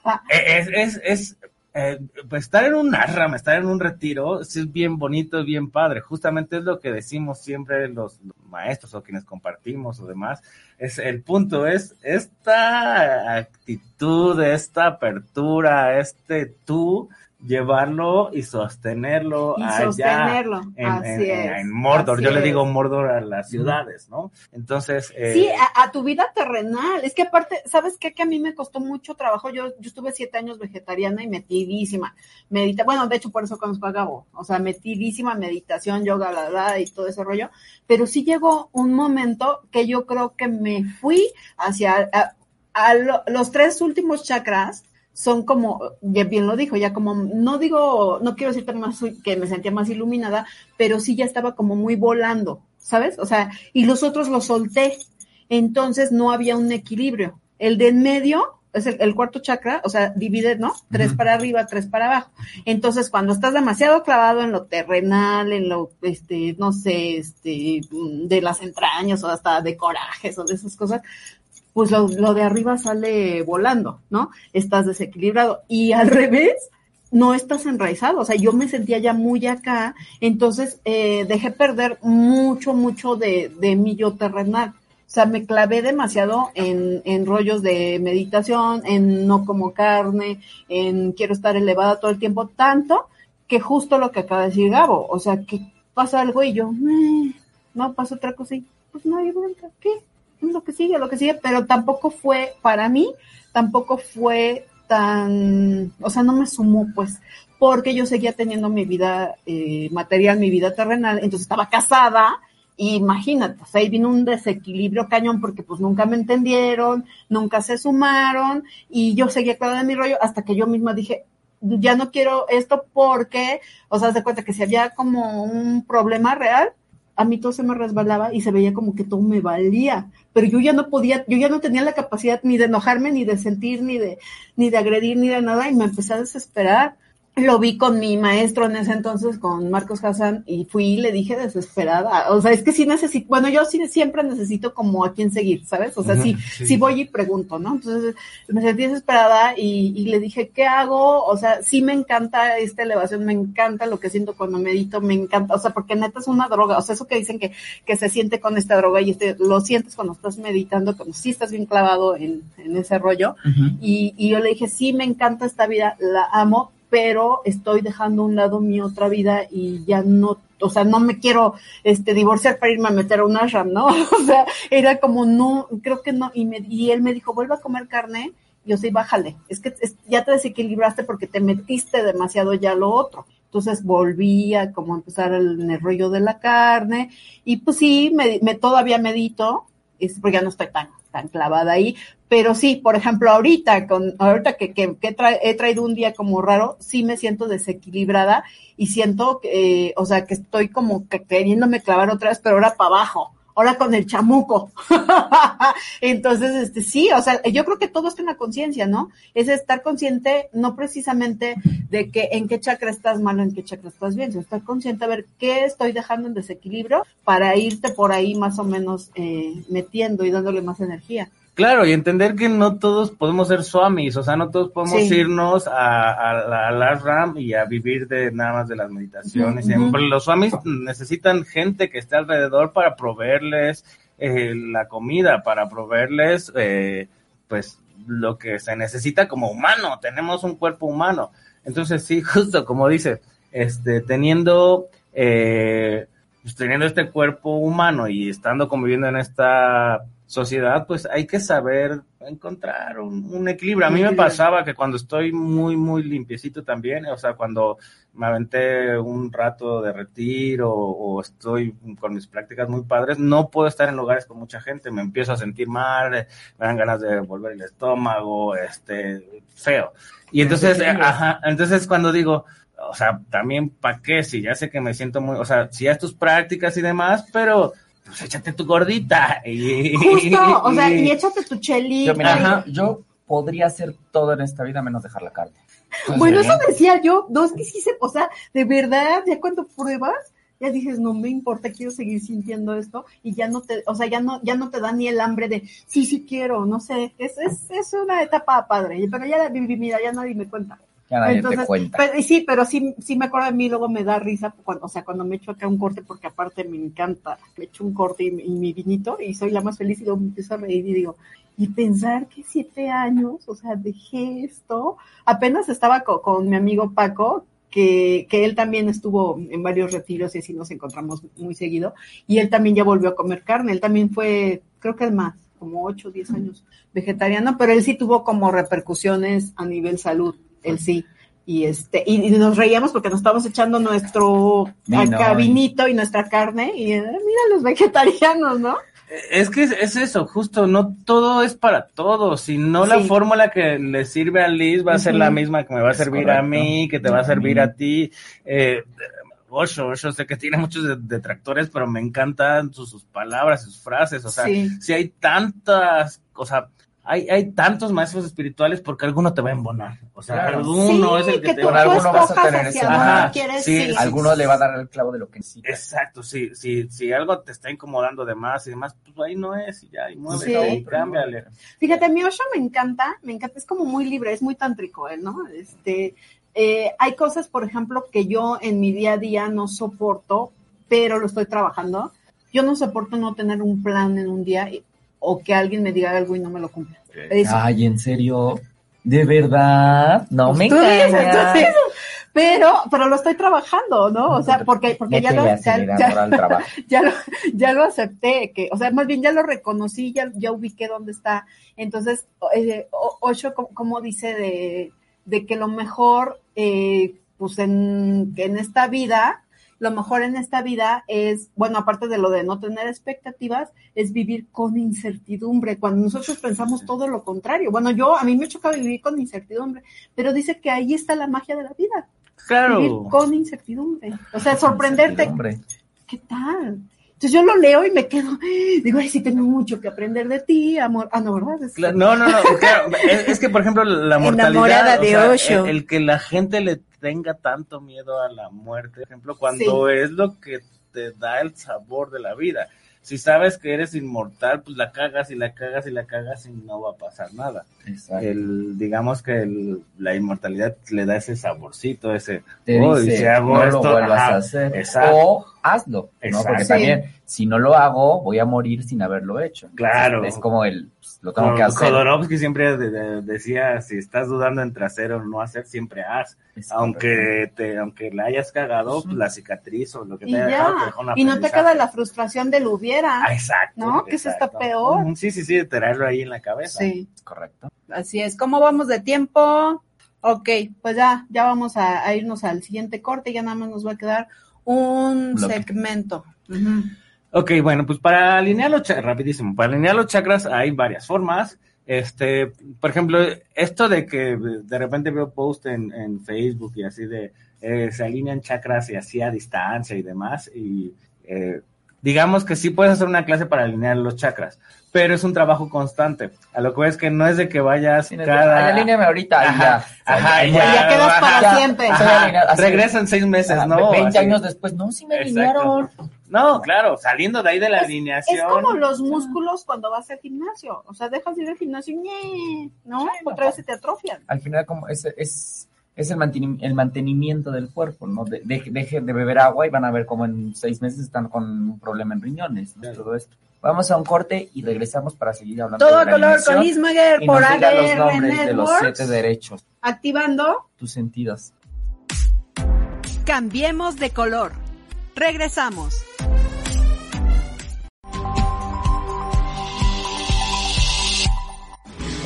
Eh, es, es, es eh, pues estar en un ashram, estar en un retiro, es bien bonito, es bien padre. Justamente es lo que decimos siempre los, los maestros o quienes compartimos o demás. Es el punto es esta actitud, esta apertura, este tú llevarlo y sostenerlo Y allá sostenerlo. en, así en- es. en Mordor. así Yo le digo Mordor a las ciudades, ¿no? Entonces, eh, Sí, a, a tu vida terrenal. Es que aparte, ¿sabes qué? Que a mí me costó mucho trabajo. Yo, yo estuve siete años vegetariana y metidísima. Medita, bueno, de hecho, por eso conozco a Gabo. O sea, metidísima meditación, yoga, la, la, y todo ese rollo. Pero sí llegó un momento que yo creo que me fui hacia a- a lo- los tres últimos chakras son como, ya bien lo dijo, ya como, no digo, no quiero decirte más que me sentía más iluminada, pero sí ya estaba como muy volando, ¿sabes? O sea, y los otros los solté. Entonces no había un equilibrio. El de en medio es el, el cuarto chakra, o sea, divide, ¿no? Tres para arriba, tres para abajo. Entonces, cuando estás demasiado clavado en lo terrenal, en lo, este, no sé, este, de las entrañas o hasta de corajes o de esas cosas, pues lo, de arriba sale volando, ¿no? Estás desequilibrado. Y al revés, no estás enraizado. O sea, yo me sentía ya muy acá, entonces eh, dejé perder mucho, mucho de, de mi yo terrenal. O sea, me clavé demasiado en, en rollos de meditación, en no como carne, en quiero estar elevada todo el tiempo, tanto que justo lo que acaba de decir Gabo, o sea, que pasa algo y yo, "Eh, no, pasa otra cosa y pues no hay bronca, ¿qué? Lo que sigue, lo que sigue, pero tampoco fue, para mí, tampoco fue tan, o sea, no me sumó, pues, porque yo seguía teniendo mi vida eh, material, mi vida terrenal, entonces estaba casada, y imagínate, ahí vino un desequilibrio cañón porque pues nunca me entendieron, nunca se sumaron, y yo seguía clavada en mi rollo hasta que yo misma dije, ya no quiero esto porque, o sea, de cuenta que si había como un problema real, a mí todo se me resbalaba y se veía como que todo me valía, pero yo ya no podía, yo ya no tenía la capacidad ni de enojarme, ni de sentir, ni de, ni de agredir, ni de nada, y me empecé a desesperar. Lo vi con mi maestro en ese entonces, con Marcos Hassan, y fui y le dije desesperada. O sea, es que sí necesito, bueno, yo sí siempre necesito como a quién seguir, ¿sabes? O sea, sí, sí. sí voy y pregunto, ¿no? Entonces me sentí desesperada y, y le dije, ¿qué hago? O sea, sí me encanta esta elevación, me encanta lo que siento cuando medito, me encanta, o sea, porque neta es una droga, o sea, eso que dicen que, que se siente con esta droga y este, lo sientes cuando estás meditando, cuando sí estás bien clavado en, en ese rollo. Y, y yo le dije, sí, me encanta esta vida, la amo, pero estoy dejando a un lado mi otra vida y ya no, o sea, no me quiero este divorciar para irme a meter a un ashram, ¿no? O sea, era como, no, creo que no, y, me, y él me dijo, vuelve a comer carne, y yo sí, bájale, es que ya te desequilibraste porque te metiste demasiado ya lo otro. Entonces volví a como empezar en el rollo de la carne, y pues sí, me, me todavía medito, es porque ya no estoy tan, tan clavada ahí, pero sí, por ejemplo, ahorita, con, ahorita que, que, que he, tra- he traído un día como raro, sí me siento desequilibrada y siento que, eh, o sea, que estoy como que queriéndome clavar otra vez, pero ahora para abajo, ahora con el chamuco. Entonces, este, sí, o sea, yo creo que todo está en la conciencia, ¿no? Es estar consciente, no precisamente de que en qué chakra estás mal en qué chakra estás bien, sino estar consciente a ver qué estoy dejando en desequilibrio para irte por ahí más o menos eh, metiendo y dándole más energía. Claro, y entender que no todos podemos ser swamis, o sea, no todos podemos Sí. irnos a, a, la- a la RAM y a vivir de nada más de las meditaciones. Los swamis necesitan gente que esté alrededor para proveerles eh, la comida, para proveerles, eh, pues, lo que se necesita como humano. Tenemos un cuerpo humano. Entonces, sí, justo como dices, este, teniendo, eh, pues, teniendo este cuerpo humano y estando conviviendo en esta sociedad, pues hay que saber encontrar un, un equilibrio. A mí me pasaba que cuando estoy muy, muy limpiecito también, o sea, cuando me aventé un rato de retiro o estoy con mis prácticas muy padres, no puedo estar en lugares con mucha gente, me empiezo a sentir mal, me dan ganas de volver el estómago, este, feo. Y entonces, ajá, entonces cuando digo, o sea, también, ¿para qué? Si ya sé que me siento muy, o sea, si haz tus prácticas y demás, pero pues échate tu gordita. Y, Justo, o sea, y échate tu chelita. Yo, mira, Ajá. yo podría hacer todo en esta vida menos dejar la carne. Bueno, eso decía yo, no, es que sí se, o sea, de verdad, ya cuando pruebas, ya dices, no me importa, quiero seguir sintiendo esto, y ya no te, o sea, ya no, ya no te da ni el hambre de, sí, sí quiero, no sé, es, es, es una etapa padre, pero ya la viví, mira, ya nadie me cuenta. Ya nadie Entonces, te cuenta. pero- sí, pero sí, sí me acuerdo de mí, luego me da risa, cuando, o sea, cuando me echo acá un corte, porque aparte me encanta, me echo un corte y, y mi vinito, y soy la más feliz, y luego me empiezo a reír y digo, y pensar que siete años, o sea, dejé esto, apenas estaba co- con, mi amigo Paco, que, que él también estuvo en varios retiros y así nos encontramos muy seguido, y él también ya volvió a comer carne, él también fue, creo que es más, como ocho o diez años vegetariano, pero él sí tuvo como repercusiones a nivel salud, él sí. Y este, y, y nos reíamos porque nos estábamos echando nuestro acá y- nuestra carne, y eh, mira los vegetarianos, ¿no? Es que es, es eso, justo, no todo es para todos, si no la Sí. fórmula que le sirve a Liz va a ser la misma que me va a Es servir a mí, que te va a servir a ti. Eh, Osho, Osho sé que tiene muchos de- detractores, pero me encantan sus, sus palabras, sus frases, o sea, Sí. si hay tantas, o sea, hay, hay tantos maestros espirituales porque alguno te va a embonar, o sea, Claro. alguno Sí, es el que, que te va a alguno vas a tener ese- Ajá, sí. Alguno le va a dar el clavo de lo que necesita. Exacto, si, si, si algo te está incomodando de más y demás, pues ahí no es, y ya, y muévete Sí. cámbiale. Fíjate, mí Osho me encanta, me encanta, es como muy libre, es muy tántrico él, ¿no? Este, eh, hay cosas, por ejemplo, que yo en mi día a día no soporto, pero lo estoy trabajando. Yo no soporto no tener un plan en un día o que alguien me diga algo y no me lo cumpla. Eso. Ay, ¿en serio? ¿De verdad? No me Tú dices, tú engañas. dices. Pero, pero lo estoy trabajando, ¿no? O sea, porque, porque ya lo, ya, ya- lo, ya lo acepté, que, o sea, más bien ya lo reconocí, ya, ya ubiqué dónde está. Entonces, eh, O- Osho, como, como dice de, de que lo mejor, eh, pues en, en esta vida, lo mejor en esta vida es, bueno, aparte de lo de no tener expectativas, es vivir con incertidumbre, cuando nosotros pensamos todo lo contrario. Bueno, yo, a mí me choca vivir con incertidumbre, pero dice que ahí está la magia de la vida, vivir Claro. con incertidumbre. O sea, sorprenderte, ¿qué tal? Entonces yo lo leo y me quedo, digo, ay, sí tengo mucho que aprender de ti, amor. Ah, no, ¿verdad? Es- No, no, no, claro, es, es que por ejemplo la mortalidad, Enamorada o de sea, Osho. el, el que la gente le tenga tanto miedo a la muerte, por ejemplo, cuando es lo que te da el sabor de la vida. Si sabes que eres inmortal, pues la cagas y la cagas y la cagas y no va a pasar nada. exacto. El, digamos que el- la inmortalidad le da ese saborcito, ese, Te "Oh, dice, si hago no esto, lo vuelvas ajá, a hacer. exacto. O hazlo. Porque Sí. también, si no lo hago, voy a morir sin haberlo hecho. Entonces, Claro. Es como el, lo tengo que hacer. Jodorowsky siempre de- de- decía, si estás dudando entre hacer o no hacer, siempre haz. Es aunque te, aunque la hayas cagado, pues, la cicatriz o lo que te Y haya dejado te dejó un y no te queda la frustración del hubiera. Ah, exacto. ¿no? Que eso está peor. Sí, sí, sí, de traerlo ahí en la cabeza. Sí, Es correcto. así es. ¿Cómo vamos de tiempo? Ok, pues ya, ya vamos a, a irnos al siguiente corte, ya nada más nos va a quedar un Bloque. segmento. Ujú. Ok, bueno, pues para alinear los chakras, rapidísimo, para alinear los chakras hay varias formas. Este, por ejemplo, esto de que de repente veo post en, en Facebook y así de eh, se alinean chakras y así a distancia y demás. Y eh, digamos que sí puedes hacer una clase para alinear los chakras, pero es un trabajo constante. A lo que es que no es de que vayas Sí, cada. Ahorita y Ajá, ya. ajá, ya, ya quedas para ya, siempre. soy Ajá, alineado, así- regresa en seis meses, Ajá, ¿no? 20 Así. años después, no, sí me alinearon. No, claro, saliendo de ahí de la Es- alineación. Es como los músculos cuando vas al gimnasio. O sea, dejas de ir al gimnasio y ¡ñe! ¿no? Otra vez se te atrofian. Al final, como es, es, es el, manteni- el mantenimiento del cuerpo, ¿no? De, de- dejen de beber agua y van a ver como en seis meses están con un problema en riñones, ¿no? Claro. Todo esto. Vamos a un corte y regresamos para seguir hablando Todo de la color con y por nos diga los ADR nombres de los siete derechos, Activando. tus sentidos. Cambiemos de color. Regresamos.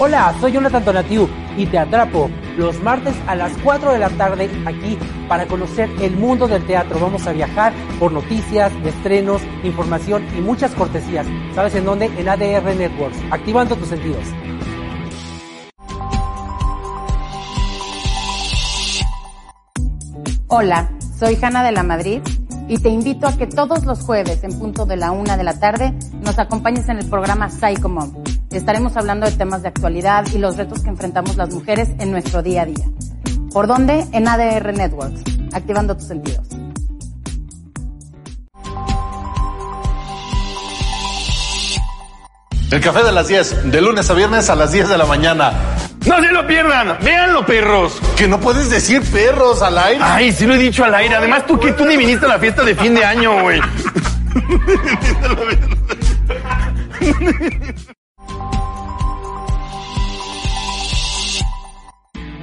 Hola, soy Jonathan Tonatiu y te atrapo los martes a las 4 de la tarde aquí para conocer el mundo del teatro. Vamos a viajar por noticias, estrenos, información y muchas cortesías. ¿Sabes en dónde? En ADR Networks, activando tus sentidos. Hola, soy Hanna de la Madrid y te invito a que todos los jueves en punto de la una de la tarde nos acompañes en el programa Psycho Mom. Estaremos hablando de temas de actualidad y los retos que enfrentamos las mujeres en nuestro día a día. ¿Por dónde? En ADR Networks, activando tus sentidos. El café de las 10, de lunes a viernes a las 10 de la mañana. No se lo pierdan, véanlo, perros. Que no puedes decir perros al aire. Ay, sí lo he dicho al aire. Además, tú que tú ni viniste a la fiesta de fin de año, güey.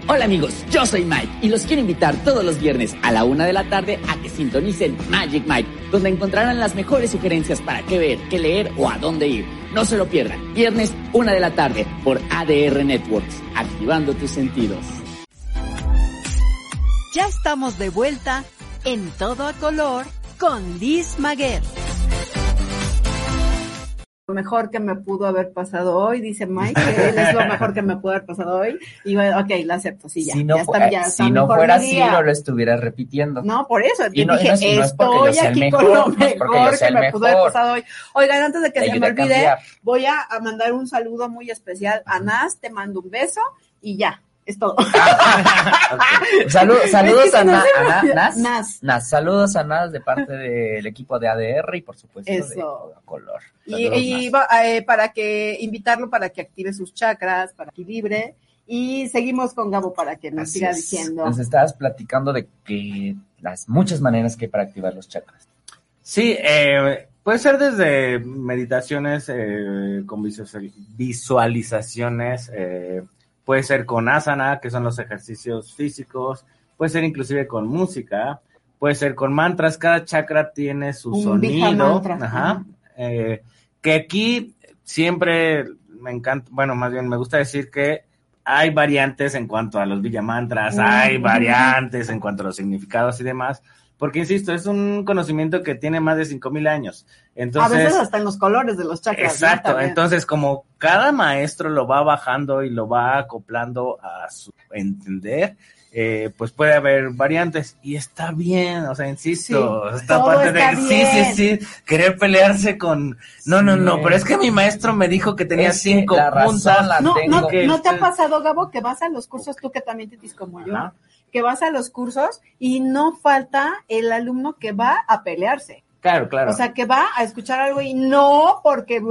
Hola amigos, yo soy Mike y los quiero invitar todos los viernes a la una de la tarde a que sintonicen Magic Mike, donde encontrarán las mejores sugerencias para qué ver, qué leer o a dónde ir. No se lo pierdan, viernes una de la tarde por ADR Networks, activando tus sentidos. Ya estamos de vuelta en todo a color con Liz Maguer. Lo mejor que me pudo haber pasado hoy, dice Mike, que él es lo mejor que me pudo haber pasado hoy. Y bueno, ok, lo acepto, sí, ya. si no, ya fu- está, ya está si no fuera así, no lo estuvieras repitiendo. No, por eso, Y no- dije, no- estoy aquí mejor, con lo mejor que me pudo haber pasado hoy. Oigan, antes de que Te se me a olvide, voy a mandar un saludo muy especial a Nas, te mando un beso y ya, es todo. Salud- saludos a, Na- Na- Nas. Nas. Nas, Saludos a Nas de parte del equipo de ADR y por supuesto de. Todo Color. Y, Saludos, y Nas. va- eh, para que invitarlo para que active sus chakras, para que equilibre. Y seguimos con Gabo para que nos Así siga es. diciendo. Nos estabas platicando de que las muchas maneras que hay para activar los chakras. Sí, eh, puede ser desde meditaciones eh, con visual- visualizaciones, eh, puede ser con asana, que son los ejercicios físicos, puede ser inclusive con música, puede ser con mantras, cada chakra tiene su Un sonido, ajá, eh, que aquí siempre me encanta, bueno, más bien me gusta decir que hay variantes en cuanto a los villamantras, hay variantes en cuanto a los significados y demás, porque insisto, es un conocimiento que tiene más de 5000 años. Entonces, a veces hasta en los colores de los chakras. Exacto, entonces como cada maestro lo va bajando y lo va acoplando a su entender, eh, pues puede haber variantes y está bien, o sea, insisto, Sí, esta parte de sí, bien. sí, sí, querer pelearse con, no, no, no, pero es que mi maestro me dijo que tenía Es cinco puntas. No, no, que ¿no te ha usted- pasado, Gabo, que vas a los cursos, tú que también te como yo, Ajá. Que vas a los cursos y no falta el alumno que va a pelearse. Claro, claro. O sea, que va a escuchar algo y no porque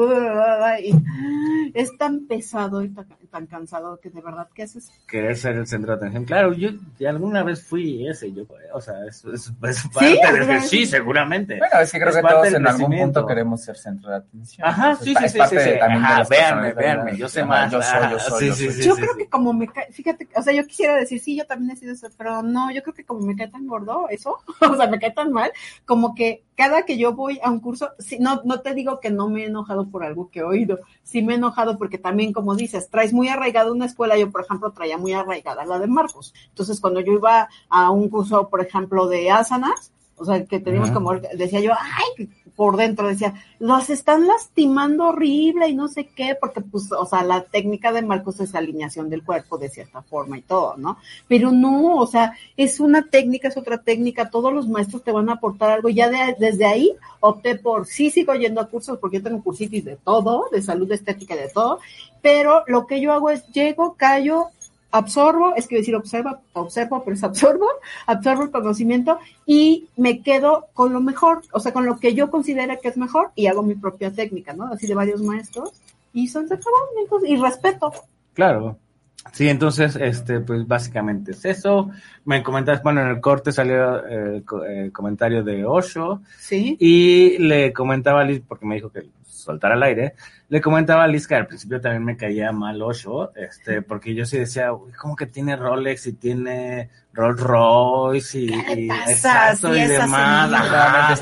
y es tan pesado y tan, tan cansado que de verdad que haces. querer ser el centro de atención. Claro, yo alguna vez fui ese, yo, o sea, es, es, es ¿Sí? parte de ¿Alguna vez? sí, seguramente. Bueno, es que creo Es que todos en algún punto queremos ser centro de atención. Ajá, Es sí, sí, es sí, parte sí, sí. también Ajá, véanme, véanme, yo sé más. Yo soy, yo soy, sí, yo sí, soy. sí. yo creo que como me cae, fíjate, o sea, yo quisiera decir, sí, yo también he sido eso, pero no, yo creo que como me cae tan gordo eso, o sea, me cae tan mal, como que cada que yo voy a un curso, sí, no, no te digo que no me he enojado por algo que he oído, sí me he enojado porque también, como dices, traes muy arraigada una escuela, yo por ejemplo traía muy arraigada la de Marcos, entonces cuando yo iba a un curso, por ejemplo, de asanas, o sea, que teníamos como, decía yo, ay, por dentro decía, los están lastimando horrible y no sé qué, porque pues, o sea, la técnica de Marcos es alineación del cuerpo de cierta forma y todo, ¿no? Pero no, o sea, es una técnica, es otra técnica, todos los maestros te van a aportar algo, ya de- desde ahí opté por, sí sigo yendo a cursos porque yo tengo cursitis de todo, de salud estética de todo, pero lo que yo hago es llego, callo, absorbo, es que decir observa, observo, pero es absorbo, absorbo el conocimiento y me quedo con lo mejor, o sea, con lo que yo considero que es mejor y hago mi propia técnica, ¿no? Así de varios maestros y son acabó, entonces, y respeto. Claro. Sí, entonces, este, pues básicamente es eso. Me comentas, bueno, en el corte salió eh, el el comentario de Osho Sí. y le comentaba a Liz, porque me dijo que soltar al aire, le comentaba a Liz que al principio también me caía mal Osho, este, porque yo sí decía, uy, ¿cómo que tiene Rolex y tiene Rolls Royce y, y exacto y demás? ajá.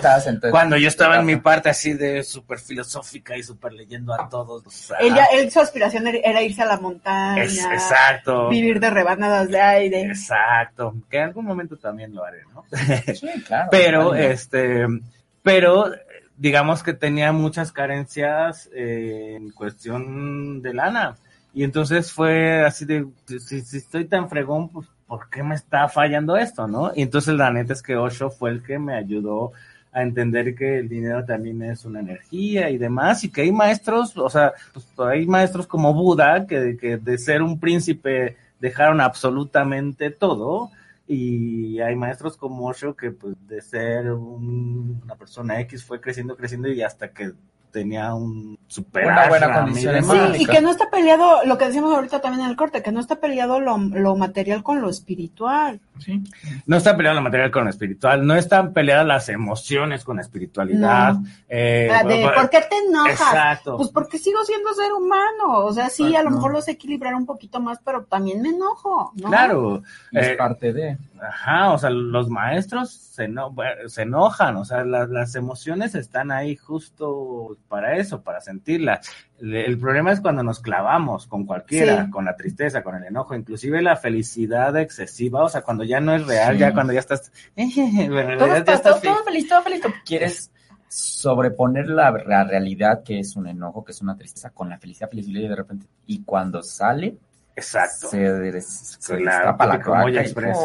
Cuando yo estaba en mi parte así de súper filosófica y súper leyendo a todos. o sea, Él, ya- él, su aspiración era- irse a la montaña, es- exacto. vivir de rebanadas de aire. Exacto, que en algún momento también lo haré, ¿no? Sí, claro. pero, este, pero digamos que tenía muchas carencias eh, en cuestión de lana. Y entonces fue así de, si, estoy tan fregón, pues, ¿por qué me está fallando esto, no? Y entonces la neta es que Osho fue el que me ayudó a entender que el dinero también es una energía y demás, y que hay maestros, o sea, pues, hay maestros como Buda, que, que de ser un príncipe dejaron absolutamente todo, y hay maestros como Osho que pues de ser un- una persona X fue creciendo, creciendo y hasta que tenía un super Una buena condición. Sí, y que no está peleado, lo que decíamos ahorita también en el corte, que no está peleado lo, lo material con lo espiritual. No está peleado la material con lo espiritual, no están peleadas las emociones con la espiritualidad. No. eh, de, bueno, ¿Por qué te enojas? Exacto. Pues porque sigo siendo ser humano. O sea, sí, a lo mejor lo sé equilibrar un poquito más, pero también me enojo, ¿no? Claro. Es eh, parte de. Ajá, o sea, los maestros se, eno- se enojan, o sea, la- las emociones están ahí justo para eso, para sentirlas. El, el problema es cuando nos clavamos con cualquiera, Sí. con la tristeza, con el enojo, inclusive la felicidad excesiva, o sea, cuando ya no es real, Sí. ya cuando ya estás, bueno, Todo, realidad ya está, estás todo, feliz. todo feliz, todo Quieres sobreponer la, la realidad que es un enojo, que es una tristeza, con la felicidad, felicidad y de repente. Y cuando sale, Exacto. se, se Claro, destapa la como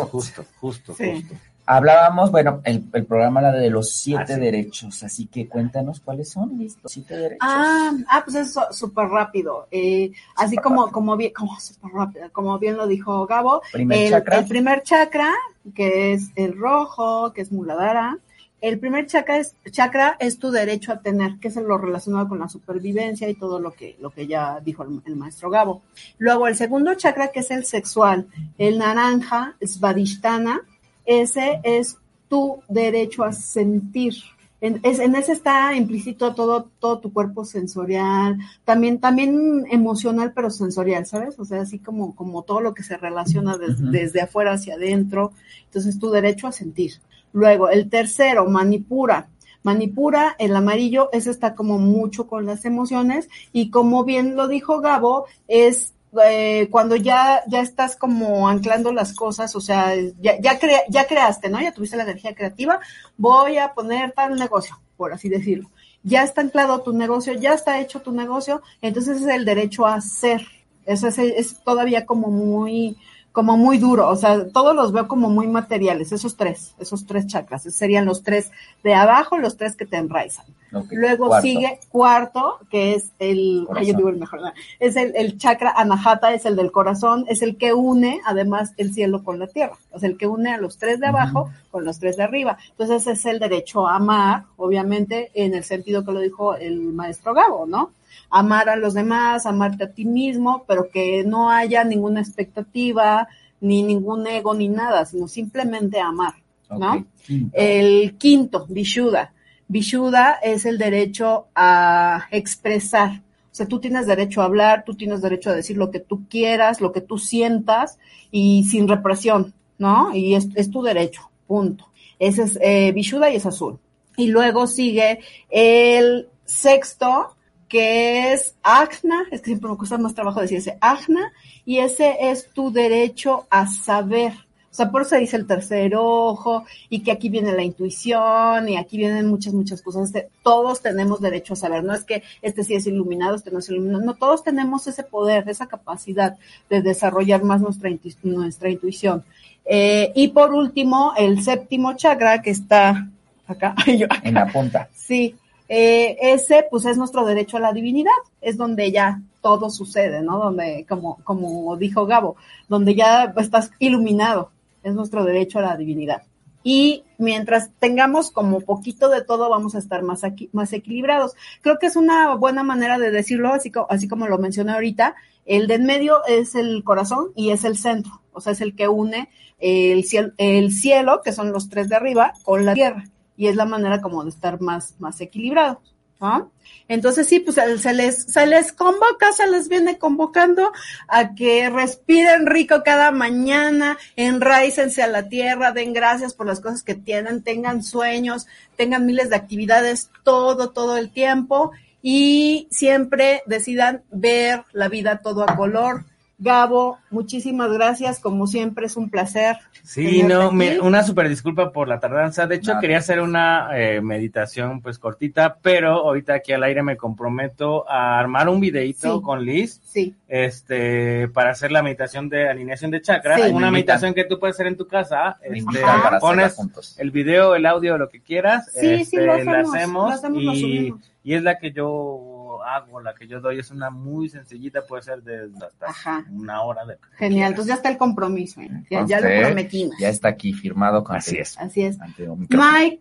justo, justo, Sí. justo. Hablábamos, bueno, el, el programa era de los siete Ah, derechos, así que cuéntanos cuáles son los siete derechos. Ah, ah, pues es súper rápido. Eh, así como, rápido. como bien, como súper rápido, como bien lo dijo Gabo. Primer el, chakra. el primer chakra, que es el rojo, que es Muladhara. El primer chakra es, chakra es tu derecho a tener, que es lo relacionado con la supervivencia y todo lo que, lo que ya dijo el, el maestro Gabo. Luego el segundo chakra, que es el sexual, el naranja, Svadhisthana, ese es tu derecho a sentir. En, es- en ese está implícito todo, todo tu cuerpo sensorial, también, también emocional, pero sensorial, ¿sabes? O sea, así como, como todo lo que se relaciona des- desde afuera hacia adentro. Entonces, tu derecho a sentir. Luego, el tercero, manipura. Manipura, el amarillo, ese está como mucho con las emociones y como bien lo dijo Gabo, es eh, cuando ya, ya estás como anclando las cosas, o sea, ya, ya, crea- ya creaste, ¿no? Ya tuviste la energía creativa, voy a poner tal negocio, por así decirlo. Ya está anclado tu negocio, ya está hecho tu negocio, entonces es el derecho a hacer. Eso es, es todavía como muy, como muy duro, o sea, todos los veo como muy materiales, esos tres, esos tres chakras, esos serían los tres de abajo, los tres que te enraizan. Luego cuarto. sigue cuarto, que es el, ay, yo digo el mejor, ¿no? es el, el chakra anahata, es el del corazón, es el que une además el cielo con la tierra, o sea, el que une a los tres de abajo con los tres de arriba. Entonces es el derecho a amar, obviamente, en el sentido que lo dijo el maestro Gabo, ¿no? Amar a los demás, amarte a ti mismo, pero que no haya ninguna expectativa, ni ningún ego, ni nada, sino simplemente amar, ¿no? Quinto. El quinto, Vishuddha. Vishuddha es el derecho a expresar. O sea, tú tienes derecho a hablar, tú tienes derecho a decir lo que tú quieras, lo que tú sientas y sin represión, ¿no? Y es, es tu derecho, punto. Ese es eh, Vishuddha y es azul. Y luego sigue el sexto, que es Ajna, es que siempre me cuesta más trabajo decir ese Ajna, y ese es tu derecho a saber. O sea, por eso se dice el tercer ojo, y que aquí viene la intuición, y aquí vienen muchas, muchas cosas. Este, Todos tenemos derecho a saber. No es que este sí es iluminado, este no es iluminado. No, todos tenemos ese poder, esa capacidad de desarrollar más nuestra, intu- nuestra intuición. Eh, y por último, el séptimo chakra que está acá. Yo- En la punta. Sí, eh, ese pues es nuestro derecho a la divinidad, es donde ya todo sucede, ¿no? Donde, como, como dijo Gabo, donde ya estás iluminado, es nuestro derecho a la divinidad. Y mientras tengamos como poquito de todo, vamos a estar más, aquí, más equilibrados. Creo que es una buena manera de decirlo, así, co- así como lo mencioné ahorita. El de en medio es el corazón y es el centro, o sea, es el que une el cielo, el cielo, que son los tres de arriba, con la tierra y es la manera como de estar más, más equilibrado. ¿no? Entonces sí, pues se les, se les convoca, se les viene convocando a que respiren rico cada mañana, enraícense a la tierra, den gracias por las cosas que tienen, tengan sueños, tengan miles de actividades todo, todo el tiempo y siempre decidan ver la vida todo a color. Gabo, muchísimas gracias, como siempre es un placer. Sí, no, me- una super disculpa por la tardanza. De hecho, Nada. quería hacer una eh, meditación pues cortita, pero ahorita aquí al aire me comprometo a armar un videito Sí. con Liz, Sí, este, para hacer la meditación de alineación de chakras. Sí. Una meditación que tú puedes hacer en tu casa. Este, para pones juntos. el video, el audio, lo que quieras. Sí, sí, este, lo la hacemos, lo hacemos, lo y, es la que yo hago, la que yo doy. Es una muy sencillita, puede ser de hasta Ajá. una hora de genial. Entonces ya está el compromiso. ¿eh? Ya, ya lo prometimos. Ya está aquí firmado con Así es. Así es. Mike,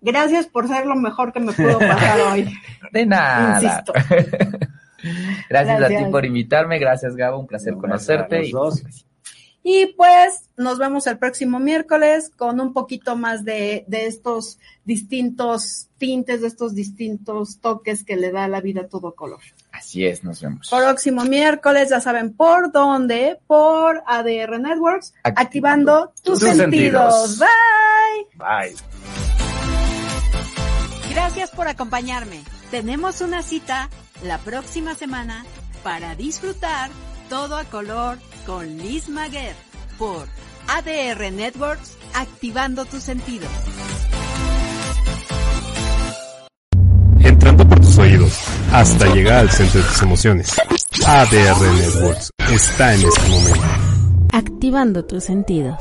gracias por ser lo mejor que me pudo pasar hoy. De nada. Insisto. gracias, a ti por invitarme, gracias Gabo, un placer No, conocerte. gracias a los y- dos. Y pues nos vemos el próximo miércoles con un poquito más de, de estos distintos tintes, de estos distintos toques que le da a la vida todo color. Así es, nos vemos. Próximo miércoles, ya saben por dónde, por ADR Networks, Activando activando tus, tus sentidos. sentidos. Bye. Bye. Gracias por acompañarme. Tenemos una cita la próxima semana para disfrutar todo a color con Liz Maguer por ADR Networks, activando tus sentidos. entrando por tus oídos hasta llegar al centro de tus emociones. ADR Networks está en este momento. Activando tus sentidos.